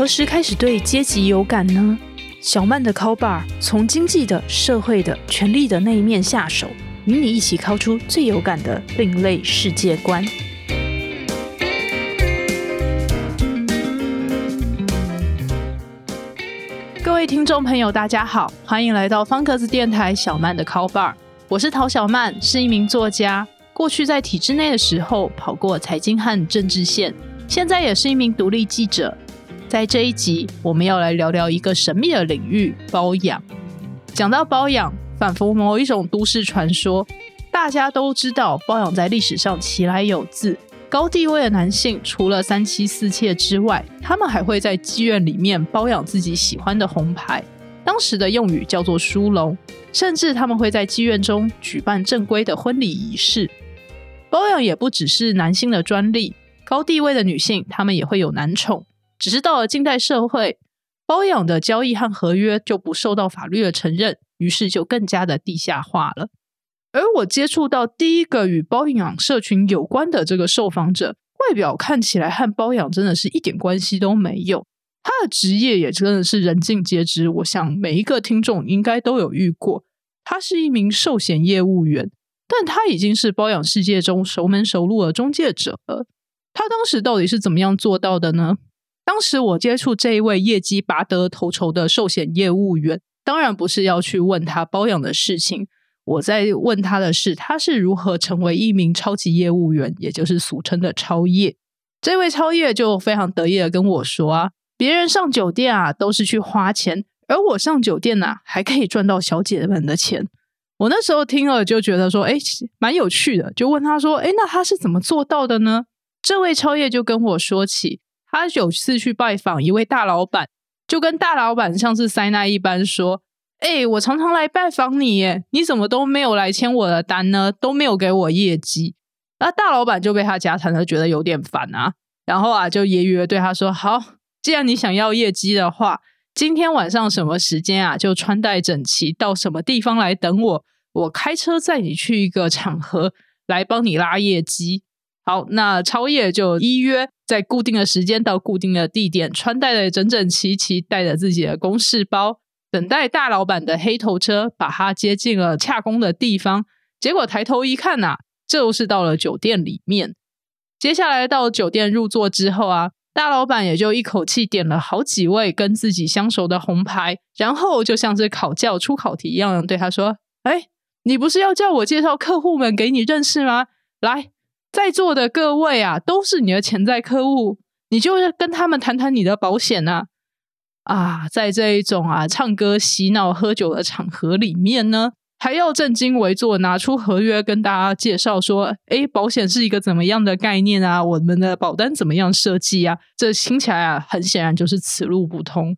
何时开始对阶级有感呢？小曼的 call bar 从经济的、社会的、权力的那一面下手，与你一起敲出最有感的另类世界观。各位听众朋友，大家好，欢迎来到方格子电台小曼的 call bar，我是陶小曼，是一名作家。过去在体制内的时候，跑过财经和政治线，现在也是一名独立记者。在这一集，我们要来聊聊一个神秘的领域——包养。讲到包养，仿佛某一种都市传说。大家都知道，包养在历史上起来有字。高地位的男性，除了三妻四妾之外，他们还会在妓院里面包养自己喜欢的红牌，当时的用语叫做“书龙”。甚至他们会在妓院中举办正规的婚礼仪式。包养也不只是男性的专利，高地位的女性，他们也会有男宠。只是到了近代社会，包养的交易和合约就不受到法律的承认，于是就更加的地下化了。而我接触到第一个与包养社群有关的这个受访者，外表看起来和包养真的是一点关系都没有，他的职业也真的是人尽皆知。我想每一个听众应该都有遇过，他是一名寿险业务员，但他已经是包养世界中熟门熟路的中介者了。他当时到底是怎么样做到的呢？当时我接触这一位业绩拔得头筹的寿险业务员，当然不是要去问他包养的事情。我在问他的是，他是如何成为一名超级业务员，也就是俗称的超业。这位超业就非常得意的跟我说啊，别人上酒店啊都是去花钱，而我上酒店呢还可以赚到小姐们的钱。我那时候听了就觉得说，哎，蛮有趣的，就问他说，哎，那他是怎么做到的呢？这位超业就跟我说起。他有次去拜访一位大老板，就跟大老板像是塞纳一般说：“哎，我常常来拜访你，耶，你怎么都没有来签我的单呢？都没有给我业绩。”那大老板就被他夹谈了，觉得有点烦啊。然后啊，就揶揄对他说：“好，既然你想要业绩的话，今天晚上什么时间啊？就穿戴整齐，到什么地方来等我？我开车载你去一个场合，来帮你拉业绩。”好，那超夜就依约在固定的时间到固定的地点，穿戴的整整齐齐，带着自己的公事包，等待大老板的黑头车把他接进了洽公的地方。结果抬头一看呐，这就是到了酒店里面。接下来到酒店入座之后啊，大老板也就一口气点了好几位跟自己相熟的红牌，然后就像是考教出考题一样，对他说：“哎，你不是要叫我介绍客户们给你认识吗？来。”在座的各位啊，都是你的潜在客户，你就是跟他们谈谈你的保险啊。啊，在这一种啊唱歌、洗脑、喝酒的场合里面呢，还要正襟危坐，拿出合约跟大家介绍说：“哎，保险是一个怎么样的概念啊？我们的保单怎么样设计啊？”这听起来啊，很显然就是此路不通。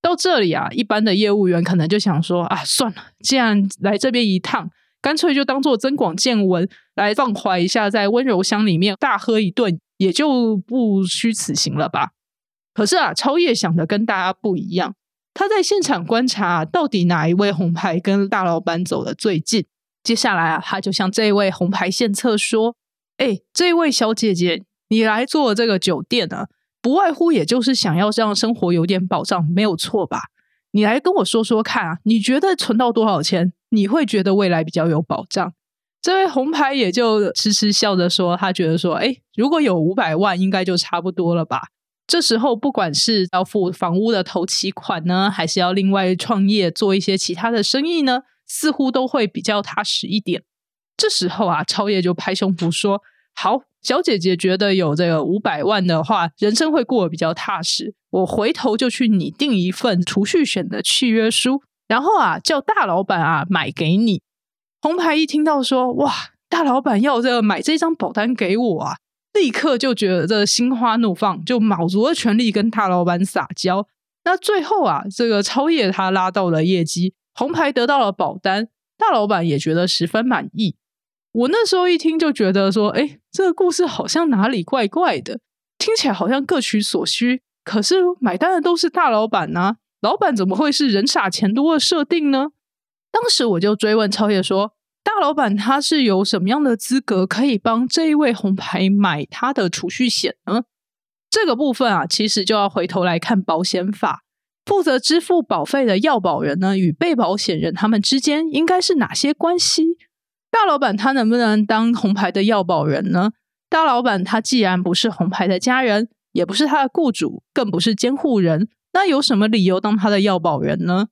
到这里啊，一般的业务员可能就想说：“啊，算了，既然来这边一趟。”干脆就当做增广见闻来放怀一下，在温柔乡里面大喝一顿，也就不虚此行了吧。可是啊，超越想的跟大家不一样，他在现场观察到底哪一位红牌跟大老板走的最近。接下来啊，他就向这位红牌献策说：“哎，这位小姐姐，你来做这个酒店啊，不外乎也就是想要让生活有点保障，没有错吧？你来跟我说说看啊，你觉得存到多少钱？”你会觉得未来比较有保障。这位红牌也就痴痴笑着说：“他觉得说，哎，如果有五百万，应该就差不多了吧。这时候，不管是要付房屋的头期款呢，还是要另外创业做一些其他的生意呢，似乎都会比较踏实一点。这时候啊，超越就拍胸脯说：好，小姐姐觉得有这个五百万的话，人生会过得比较踏实。我回头就去拟定一份储蓄险的契约书。”然后啊，叫大老板啊买给你。红牌一听到说哇，大老板要这个买这张保单给我啊，立刻就觉得这心花怒放，就卯足了全力跟大老板撒娇。那最后啊，这个超越他拉到了业绩，红牌得到了保单，大老板也觉得十分满意。我那时候一听就觉得说，哎，这个故事好像哪里怪怪的，听起来好像各取所需，可是买单的都是大老板呢。老板怎么会是人傻钱多的设定呢？当时我就追问超越说：“大老板他是有什么样的资格可以帮这一位红牌买他的储蓄险呢？”这个部分啊，其实就要回头来看保险法，负责支付保费的要保人呢，与被保险人他们之间应该是哪些关系？大老板他能不能当红牌的要保人呢？大老板他既然不是红牌的家人，也不是他的雇主，更不是监护人，那有什么理由当他的要保人呢？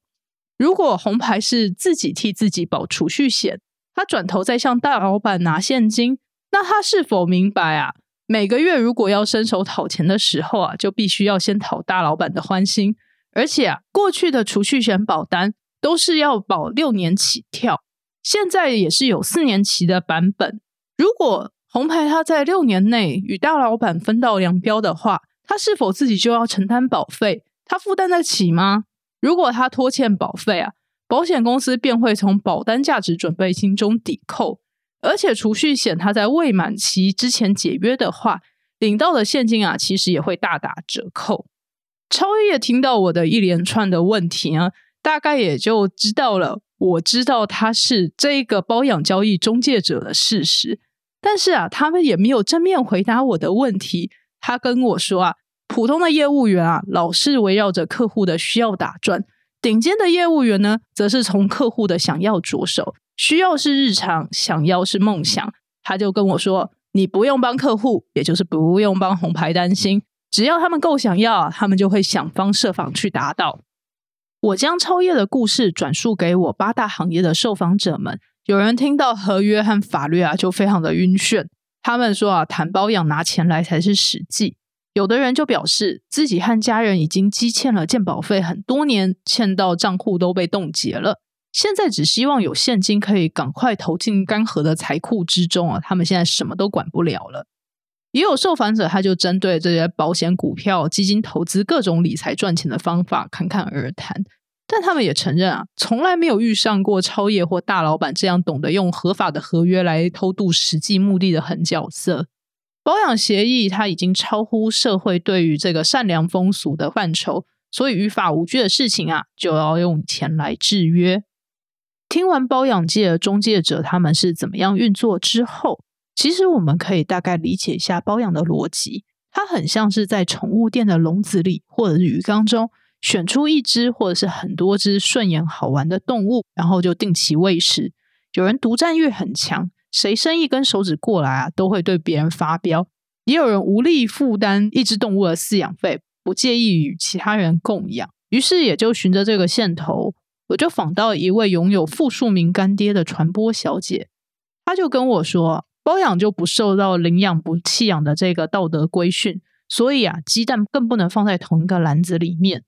如果红牌是自己替自己保储蓄险，他转头再向大老板拿现金，那他是否明白啊？每个月如果要伸手讨钱的时候啊，就必须要先讨大老板的欢心。而且啊，过去的储蓄险保单都是要保六年起跳，现在也是有四年期的版本。如果红牌他在六年内与大老板分道扬镳的话，他是否自己就要承担保费？他负担得起吗？如果他拖欠保费啊，保险公司便会从保单价值准备金中抵扣。而且储蓄险，它在未满期之前解约的话，领到的现金啊，其实也会大打折扣。超越听到我的一连串的问题啊，大概也就知道了。我知道他是这个包养交易中介者的事实，但是啊，他们也没有正面回答我的问题。他跟我说啊，普通的业务员啊，老是围绕着客户的需要打转；顶尖的业务员呢，则是从客户的想要着手。需要是日常，想要是梦想。他就跟我说：“你不用帮客户，也就是不用帮红牌担心，只要他们够想要，他们就会想方设法去达到。”我将超越的故事转述给我八大行业的受访者们，有人听到合约和法律啊，就非常的晕眩。他们说啊，谈包养拿钱来才是实际。有的人就表示自己和家人已经积欠了健保费很多年，欠到账户都被冻结了。现在只希望有现金可以赶快投进干涸的财库之中啊！他们现在什么都管不了了。也有受访者，他就针对这些保险、股票、基金投资各种理财赚钱的方法侃侃而谈。但他们也承认啊，从来没有遇上过超业或大老板这样懂得用合法的合约来偷渡实际目的的狠角色。保养协议它已经超乎社会对于这个善良风俗的范畴，所以于法无据的事情啊，就要用钱来制约。听完包养界的中介者他们是怎么样运作之后，其实我们可以大概理解一下包养的逻辑。它很像是在宠物店的笼子里或者是鱼缸中选出一只或者是很多只顺眼好玩的动物，然后就定期喂食。有人独占欲很强，谁伸一根手指过来啊，都会对别人发飙；也有人无力负担一只动物的饲养费，不介意与其他人共养，于是也就循着这个线头。我就访到一位拥有复数名干爹的传播小姐，她就跟我说，包养就不受到领养不弃养的这个道德规训，所以啊，鸡蛋更不能放在同一个篮子里面。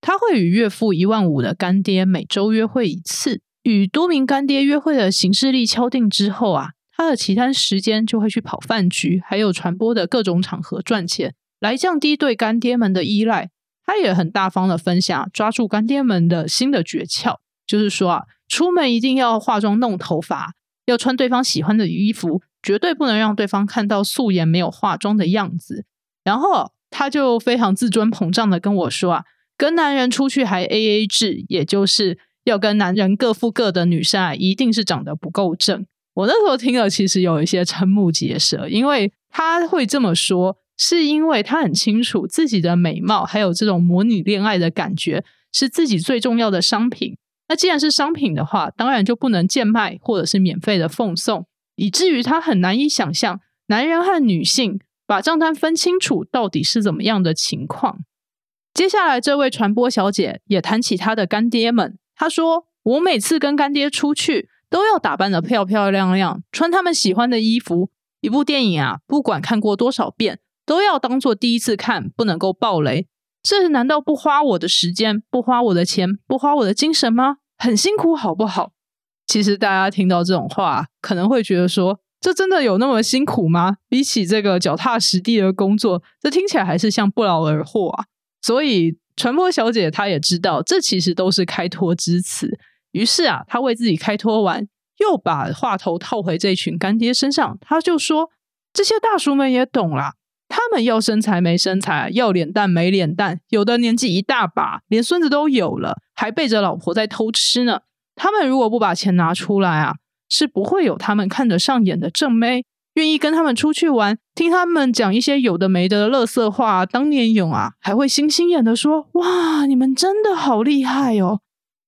他会与月付一万五的干爹每周约会一次，与多名干爹约会的形式力敲定之后啊，他的其他时间就会去跑饭局，还有传播的各种场合赚钱，来降低对干爹们的依赖。他也很大方的分享抓住干爹们的新的诀窍，就是说啊，出门一定要化妆弄头发，要穿对方喜欢的衣服，绝对不能让对方看到素颜没有化妆的样子。然后他就非常自尊膨胀的跟我说啊，跟男人出去还 A A 制，也就是要跟男人各付各的女生啊，一定是长得不够正。我那时候听了，其实有一些瞠目结舌，因为他会这么说。是因为他很清楚自己的美貌，还有这种模拟恋爱的感觉是自己最重要的商品。那既然是商品的话，当然就不能贱卖或者是免费的奉送，以至于他很难以想象男人和女性把账单分清楚到底是怎么样的情况。接下来，这位传播小姐也谈起她的干爹们，她说：“我每次跟干爹出去，都要打扮的漂漂亮亮，穿他们喜欢的衣服。一部电影啊，不管看过多少遍。”都要当做第一次看，不能够爆雷。这难道不花我的时间、不花我的钱、不花我的精神吗？很辛苦，好不好？其实大家听到这种话，可能会觉得说，这真的有那么辛苦吗？比起这个脚踏实地的工作，这听起来还是像不劳而获啊。所以传播小姐她也知道，这其实都是开脱之词。于是啊，她为自己开脱完，又把话头套回这群干爹身上，她就说：“这些大叔们也懂啦。”他们要身材没身材，要脸蛋没脸蛋，有的年纪一大把，连孙子都有了，还背着老婆在偷吃呢。他们如果不把钱拿出来啊，是不会有他们看得上眼的正妹。愿意跟他们出去玩，听他们讲一些有的没的乐色话。当年勇啊，还会星星眼的说：“哇，你们真的好厉害哦！”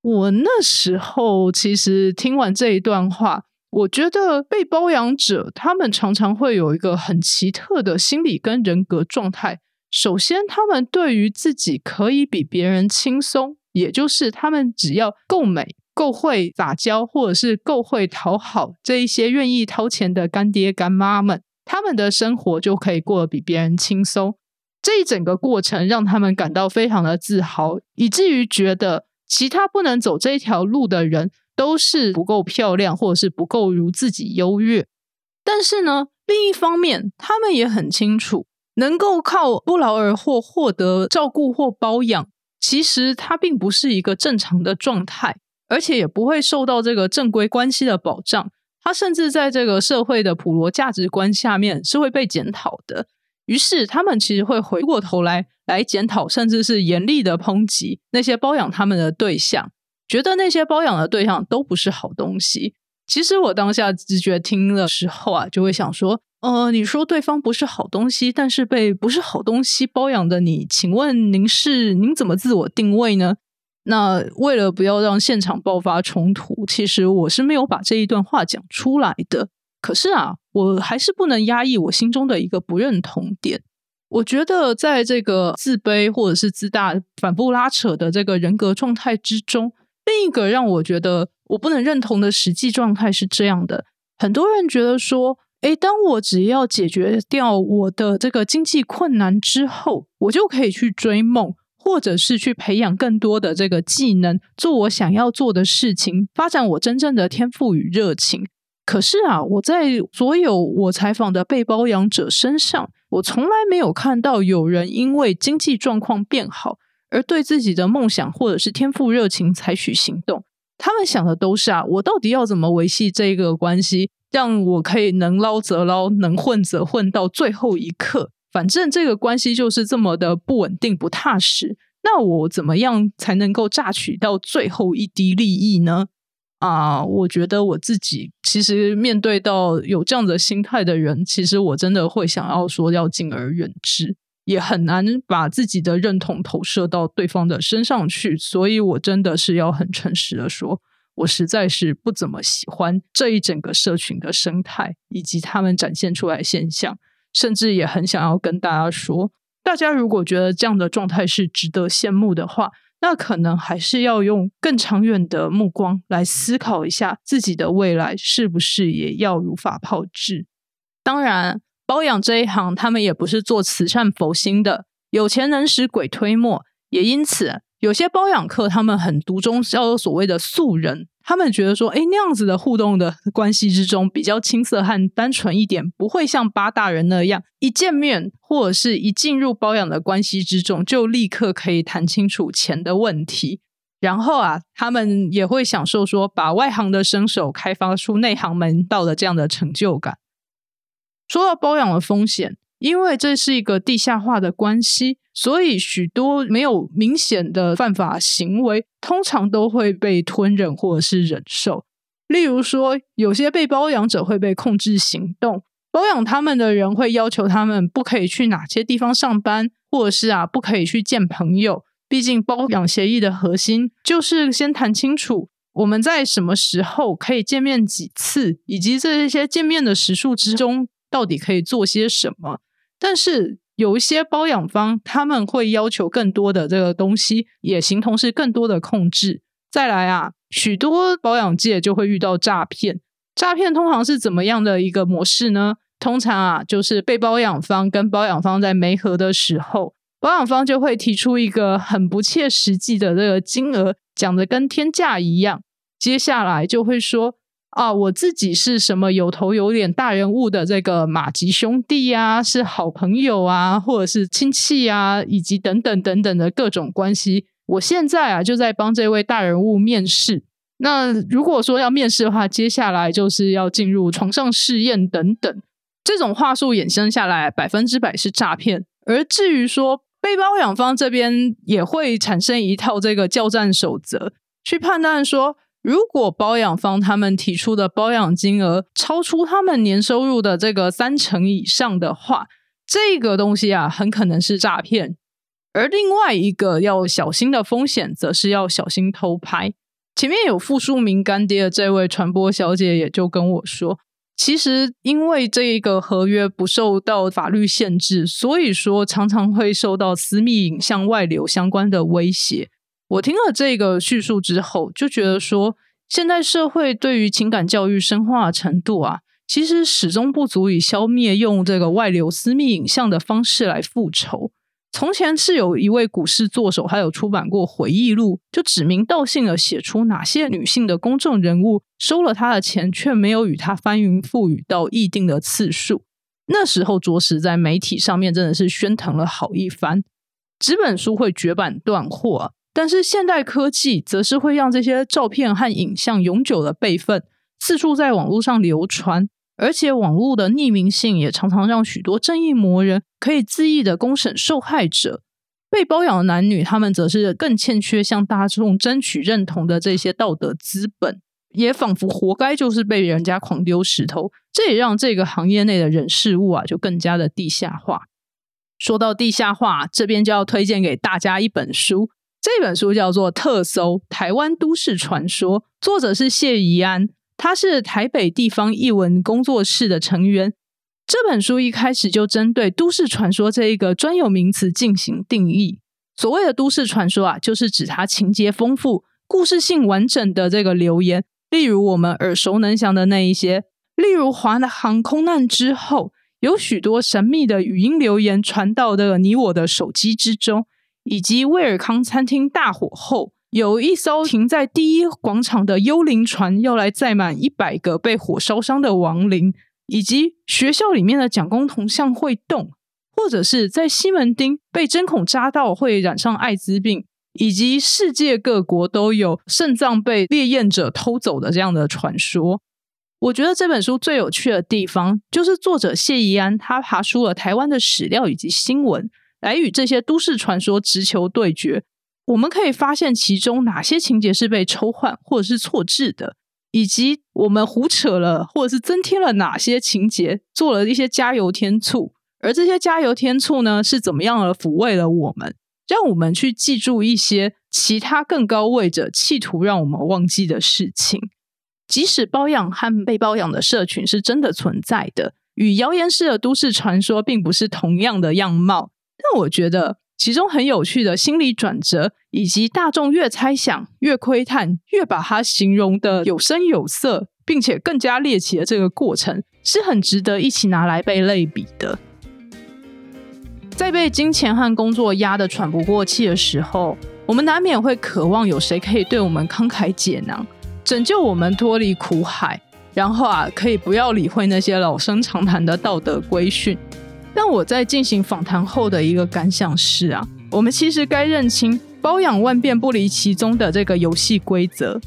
我那时候其实听完这一段话，我觉得被包养者他们常常会有一个很奇特的心理跟人格状态。首先，他们对于自己可以比别人轻松，也就是他们只要够美。够会撒娇，或者是够会讨好这一些愿意掏钱的干爹干妈们，他们的生活就可以过得比别人轻松。这一整个过程让他们感到非常的自豪，以至于觉得其他不能走这条路的人都是不够漂亮，或者是不够如自己优越。但是呢，另一方面，他们也很清楚，能够靠不劳而获获得照顾或包养，其实它并不是一个正常的状态。而且也不会受到这个正规关系的保障，他甚至在这个社会的普罗价值观下面是会被检讨的。于是他们其实会回过头来来检讨，甚至是严厉的抨击那些包养他们的对象，觉得那些包养的对象都不是好东西。其实我当下直觉听的时候啊，就会想说：呃，你说对方不是好东西，但是被不是好东西包养的你，请问您是您怎么自我定位呢？那为了不要让现场爆发冲突，其实我是没有把这一段话讲出来的。可是啊，我还是不能压抑我心中的一个不认同点。我觉得在这个自卑或者是自大、反复拉扯的这个人格状态之中，另一个让我觉得我不能认同的实际状态是这样的：很多人觉得说，诶，当我只要解决掉我的这个经济困难之后，我就可以去追梦。或者是去培养更多的这个技能，做我想要做的事情，发展我真正的天赋与热情。可是啊，我在所有我采访的被包养者身上，我从来没有看到有人因为经济状况变好而对自己的梦想或者是天赋热情采取行动。他们想的都是啊，我到底要怎么维系这个关系，让我可以能捞则捞，能混则混到最后一刻。反正这个关系就是这么的不稳定、不踏实，那我怎么样才能够榨取到最后一滴利益呢？啊，我觉得我自己其实面对到有这样的心态的人，其实我真的会想要说要敬而远之，也很难把自己的认同投射到对方的身上去。所以我真的是要很诚实的说，我实在是不怎么喜欢这一整个社群的生态以及他们展现出来现象。甚至也很想要跟大家说，大家如果觉得这样的状态是值得羡慕的话，那可能还是要用更长远的目光来思考一下自己的未来是不是也要如法炮制。当然，包养这一行，他们也不是做慈善佛心的，有钱能使鬼推磨，也因此。有些包养客，他们很独中，叫做所谓的素人。他们觉得说，哎，那样子的互动的关系之中，比较青涩和单纯一点，不会像八大人那样，一见面或者是一进入包养的关系之中，就立刻可以谈清楚钱的问题。然后啊，他们也会享受说，把外行的身手开发出内行门道的这样的成就感。说到包养的风险。因为这是一个地下化的关系，所以许多没有明显的犯法行为，通常都会被吞忍或者是忍受。例如说，有些被包养者会被控制行动，包养他们的人会要求他们不可以去哪些地方上班，或者是啊不可以去见朋友。毕竟包养协议的核心就是先谈清楚我们在什么时候可以见面几次，以及这些见面的时数之中到底可以做些什么。但是有一些包养方，他们会要求更多的这个东西，也形同是更多的控制。再来啊，许多保养界就会遇到诈骗。诈骗通常是怎么样的一个模式呢？通常啊，就是被包养方跟包养方在媒合的时候，保养方就会提出一个很不切实际的这个金额，讲的跟天价一样。接下来就会说。啊，我自己是什么有头有脸大人物的这个马吉兄弟呀，是好朋友啊，或者是亲戚啊，以及等等等等的各种关系。我现在啊就在帮这位大人物面试。那如果说要面试的话，接下来就是要进入床上试验等等。这种话术衍生下来，百分之百是诈骗。而至于说被包养方这边也会产生一套这个教战守则，去判断说。如果包养方他们提出的包养金额超出他们年收入的这个三成以上的话，这个东西啊，很可能是诈骗。而另外一个要小心的风险，则是要小心偷拍。前面有复述名干爹的这位传播小姐也就跟我说，其实因为这一个合约不受到法律限制，所以说常常会受到私密影像外流相关的威胁。我听了这个叙述之后，就觉得说，现代社会对于情感教育深化程度啊，其实始终不足以消灭用这个外流私密影像的方式来复仇。从前是有一位股市作手，还有出版过回忆录，就指名道姓的写出哪些女性的公众人物收了他的钱，却没有与他翻云覆雨到议定的次数。那时候着实在媒体上面真的是喧腾了好一番。纸本书会绝版断货，但是现代科技则是会让这些照片和影像永久的备份，四处在网络上流传。而且网络的匿名性也常常让许多正义魔人可以恣意的公审受害者，被包养的男女，他们则是更欠缺向大众争取认同的这些道德资本，也仿佛活该就是被人家狂丢石头。这也让这个行业内的人事物啊，就更加的地下化。说到地下化，这边就要推荐给大家一本书，这本书叫做《特搜台湾都市传说》，作者是谢怡安。他是台北地方译文工作室的成员。这本书一开始就针对都市传说这一个专有名词进行定义。所谓的都市传说啊，就是指它情节丰富、故事性完整的这个留言。例如我们耳熟能详的那一些，例如华航空难之后，有许多神秘的语音留言传到的你我的手机之中，以及威尔康餐厅大火后。有一艘停在第一广场的幽灵船要来载满一百个被火烧伤的亡灵，以及学校里面的蒋公铜像会动，或者是在西门町被针孔扎到会染上艾滋病，以及世界各国都有肾脏被烈焰者偷走的这样的传说。我觉得这本书最有趣的地方，就是作者谢怡安他爬出了台湾的史料以及新闻，来与这些都市传说直球对决。我们可以发现其中哪些情节是被抽换或者是错置的，以及我们胡扯了或者是增添了哪些情节，做了一些加油添醋。而这些加油添醋呢，是怎么样的抚慰了我们，让我们去记住一些其他更高位者企图让我们忘记的事情。即使包养和被包养的社群是真的存在的，与谣言式的都市传说并不是同样的样貌，但我觉得。其中很有趣的心理转折，以及大众越猜想、越窥探、越把它形容的有声有色，并且更加猎奇的这个过程，是很值得一起拿来被类比的。在被金钱和工作压得喘不过气的时候，我们难免会渴望有谁可以对我们慷慨解囊，拯救我们脱离苦海，然后啊，可以不要理会那些老生常谈的道德规训。但我在进行访谈后的一个感想是啊，我们其实该认清包养万变不离其宗的这个游戏规则，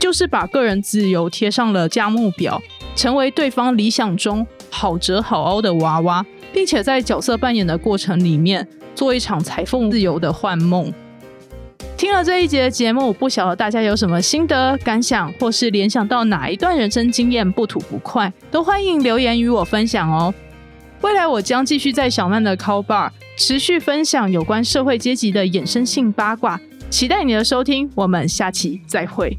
就是把个人自由贴上了价目表，成为对方理想中好折好凹的娃娃，并且在角色扮演的过程里面做一场裁缝自由的幻梦。听了这一节节目，不晓得大家有什么心得感想，或是联想到哪一段人生经验不吐不快，都欢迎留言与我分享哦。未来我将继续在小曼的 Call Bar 持续分享有关社会阶级的衍生性八卦，期待你的收听，我们下期再会。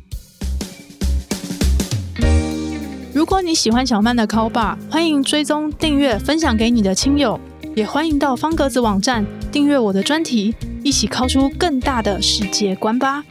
如果你喜欢小曼的 Call Bar，欢迎追踪、订阅、分享给你的亲友，也欢迎到方格子网站订阅我的专题，一起敲出更大的世界观吧。